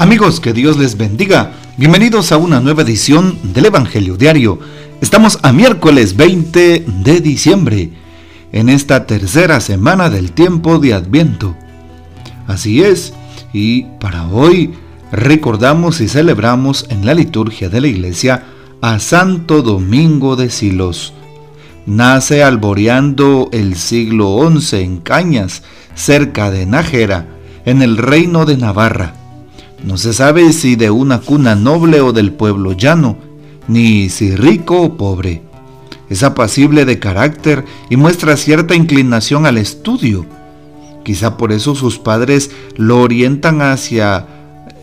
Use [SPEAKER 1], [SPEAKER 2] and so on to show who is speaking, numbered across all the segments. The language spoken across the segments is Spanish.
[SPEAKER 1] Amigos, que Dios les bendiga. Bienvenidos a una nueva edición del Evangelio Diario. Estamos a miércoles 20 de diciembre, en esta tercera semana del tiempo de Adviento. Así es, y para hoy recordamos y celebramos en la liturgia de la iglesia a Santo Domingo de Silos. Nace alboreando el siglo XI en Cañas, cerca de Nájera, en el reino de Navarra no se sabe si de una cuna noble o del pueblo llano, ni si rico o pobre. Es apacible de carácter y muestra cierta inclinación al estudio. Quizá por eso sus padres lo orientan hacia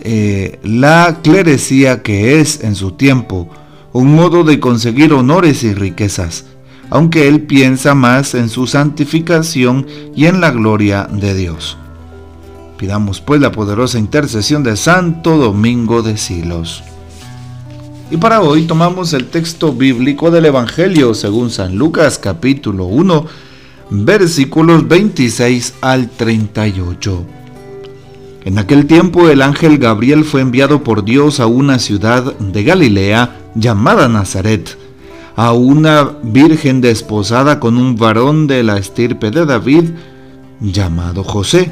[SPEAKER 1] eh, la clerecía que es en su tiempo, un modo de conseguir honores y riquezas, aunque él piensa más en su santificación y en la gloria de Dios. Pidamos pues la poderosa intercesión de Santo Domingo de Silos. Y para hoy tomamos el texto bíblico del Evangelio según San Lucas capítulo 1 versículos 26 al 38. En aquel tiempo el ángel Gabriel fue enviado por Dios a una ciudad de Galilea llamada Nazaret, a una virgen desposada con un varón de la estirpe de David llamado José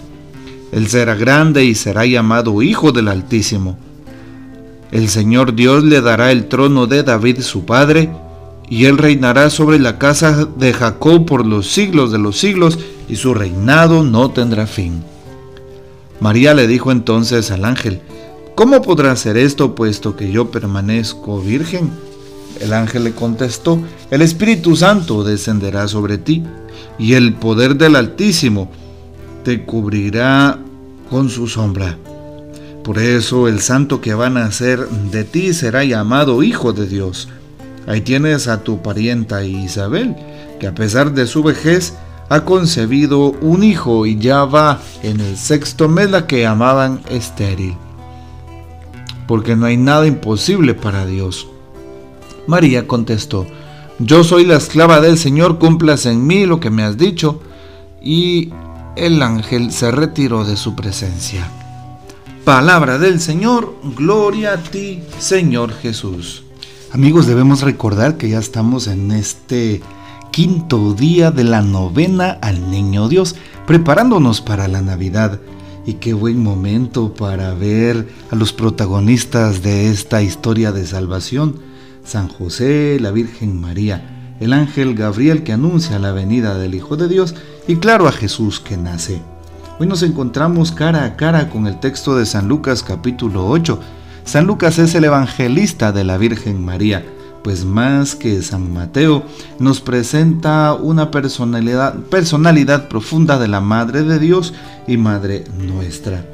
[SPEAKER 1] él será grande y será llamado Hijo del Altísimo. El Señor Dios le dará el trono de David su padre, y él reinará sobre la casa de Jacob por los siglos de los siglos, y su reinado no tendrá fin. María le dijo entonces al ángel, ¿Cómo podrá ser esto puesto que yo permanezco virgen? El ángel le contestó, el Espíritu Santo descenderá sobre ti, y el poder del Altísimo te cubrirá con su sombra. Por eso el santo que va a nacer de ti será llamado Hijo de Dios. Ahí tienes a tu parienta Isabel, que a pesar de su vejez ha concebido un hijo y ya va en el sexto mes la que llamaban estéril. Porque no hay nada imposible para Dios. María contestó, yo soy la esclava del Señor, cumplas en mí lo que me has dicho. Y el ángel se retiró de su presencia. Palabra del Señor, gloria a ti, Señor Jesús. Amigos, debemos recordar que ya estamos en este quinto día de la novena al Niño Dios, preparándonos para la Navidad. Y qué buen momento para ver a los protagonistas de esta historia de salvación, San José, la Virgen María, el ángel Gabriel que anuncia la venida del Hijo de Dios y claro a Jesús que nace. Hoy nos encontramos cara a cara con el texto de San Lucas capítulo 8. San Lucas es el evangelista de la Virgen María, pues más que San Mateo nos presenta una personalidad, personalidad profunda de la Madre de Dios y Madre nuestra.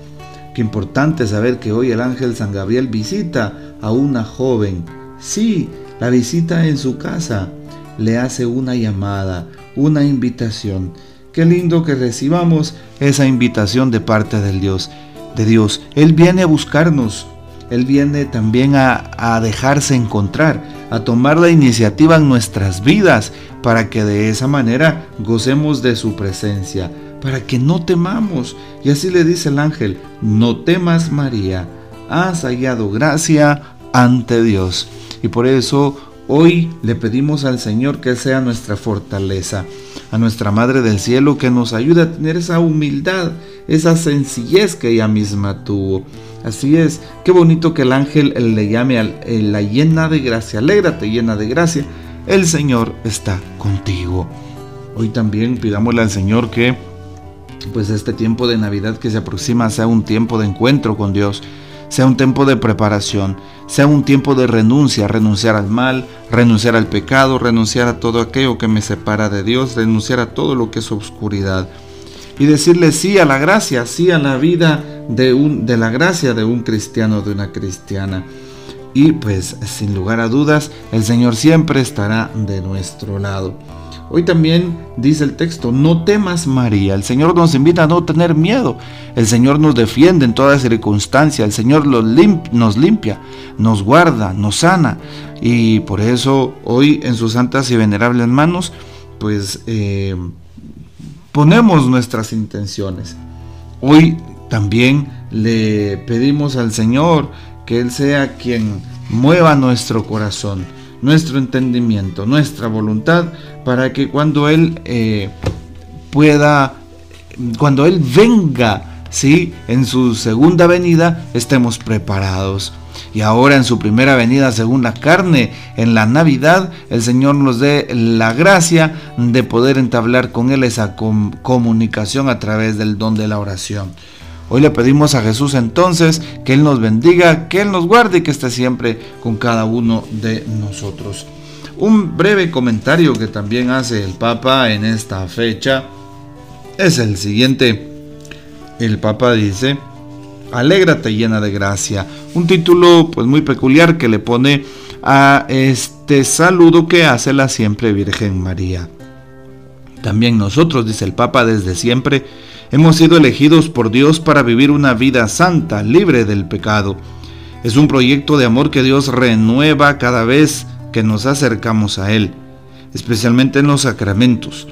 [SPEAKER 1] Qué importante saber que hoy el ángel San Gabriel visita a una joven. Sí, la visita en su casa. Le hace una llamada, una invitación Qué lindo que recibamos esa invitación de parte del Dios, de Dios. Él viene a buscarnos, Él viene también a, a dejarse encontrar, a tomar la iniciativa en nuestras vidas para que de esa manera gocemos de su presencia, para que no temamos. Y así le dice el ángel, no temas María, has hallado gracia ante Dios. Y por eso hoy le pedimos al Señor que sea nuestra fortaleza a nuestra Madre del Cielo que nos ayude a tener esa humildad, esa sencillez que ella misma tuvo. Así es, qué bonito que el ángel le llame a eh, la llena de gracia, alégrate llena de gracia, el Señor está contigo. Hoy también pidámosle al Señor que pues este tiempo de Navidad que se aproxima sea un tiempo de encuentro con Dios, sea un tiempo de preparación, sea un tiempo de renuncia, renunciar al mal, renunciar al pecado, renunciar a todo aquello que me separa de Dios, renunciar a todo lo que es obscuridad. Y decirle sí a la gracia, sí a la vida de, un, de la gracia de un cristiano, de una cristiana. Y pues sin lugar a dudas, el Señor siempre estará de nuestro lado. Hoy también dice el texto, no temas María, el Señor nos invita a no tener miedo, el Señor nos defiende en toda circunstancia, el Señor nos limpia, nos guarda, nos sana y por eso hoy en sus santas y venerables manos pues eh, ponemos nuestras intenciones. Hoy también le pedimos al Señor que Él sea quien mueva nuestro corazón nuestro entendimiento, nuestra voluntad, para que cuando Él eh, pueda, cuando Él venga, ¿sí? En su segunda venida, estemos preparados. Y ahora en su primera venida según la carne, en la Navidad, el Señor nos dé la gracia de poder entablar con Él esa comunicación a través del don de la oración. Hoy le pedimos a Jesús entonces que Él nos bendiga, que Él nos guarde y que esté siempre con cada uno de nosotros. Un breve comentario que también hace el Papa en esta fecha es el siguiente. El Papa dice, Alégrate llena de gracia. Un título pues muy peculiar que le pone a este saludo que hace la siempre Virgen María. También nosotros, dice el Papa desde siempre, hemos sido elegidos por Dios para vivir una vida santa, libre del pecado. Es un proyecto de amor que Dios renueva cada vez que nos acercamos a Él, especialmente en los sacramentos.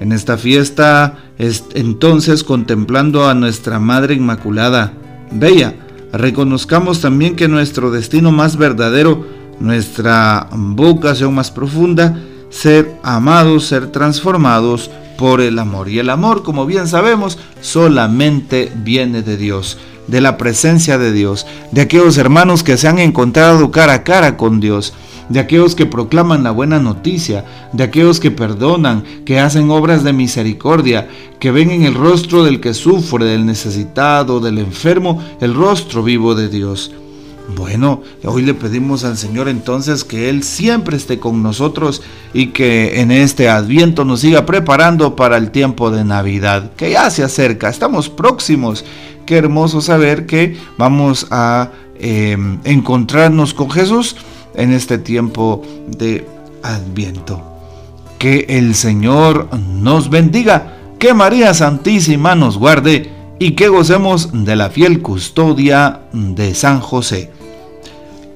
[SPEAKER 1] En esta fiesta, entonces contemplando a nuestra Madre Inmaculada, Bella, reconozcamos también que nuestro destino más verdadero, nuestra vocación más profunda, ser amados, ser transformados por el amor. Y el amor, como bien sabemos, solamente viene de Dios, de la presencia de Dios, de aquellos hermanos que se han encontrado cara a cara con Dios, de aquellos que proclaman la buena noticia, de aquellos que perdonan, que hacen obras de misericordia, que ven en el rostro del que sufre, del necesitado, del enfermo, el rostro vivo de Dios. Bueno, hoy le pedimos al Señor entonces que Él siempre esté con nosotros y que en este adviento nos siga preparando para el tiempo de Navidad, que ya se acerca, estamos próximos. Qué hermoso saber que vamos a em, encontrarnos con Jesús en este tiempo de adviento. Que el Señor nos bendiga, que María Santísima nos guarde y que gocemos de la fiel custodia de San José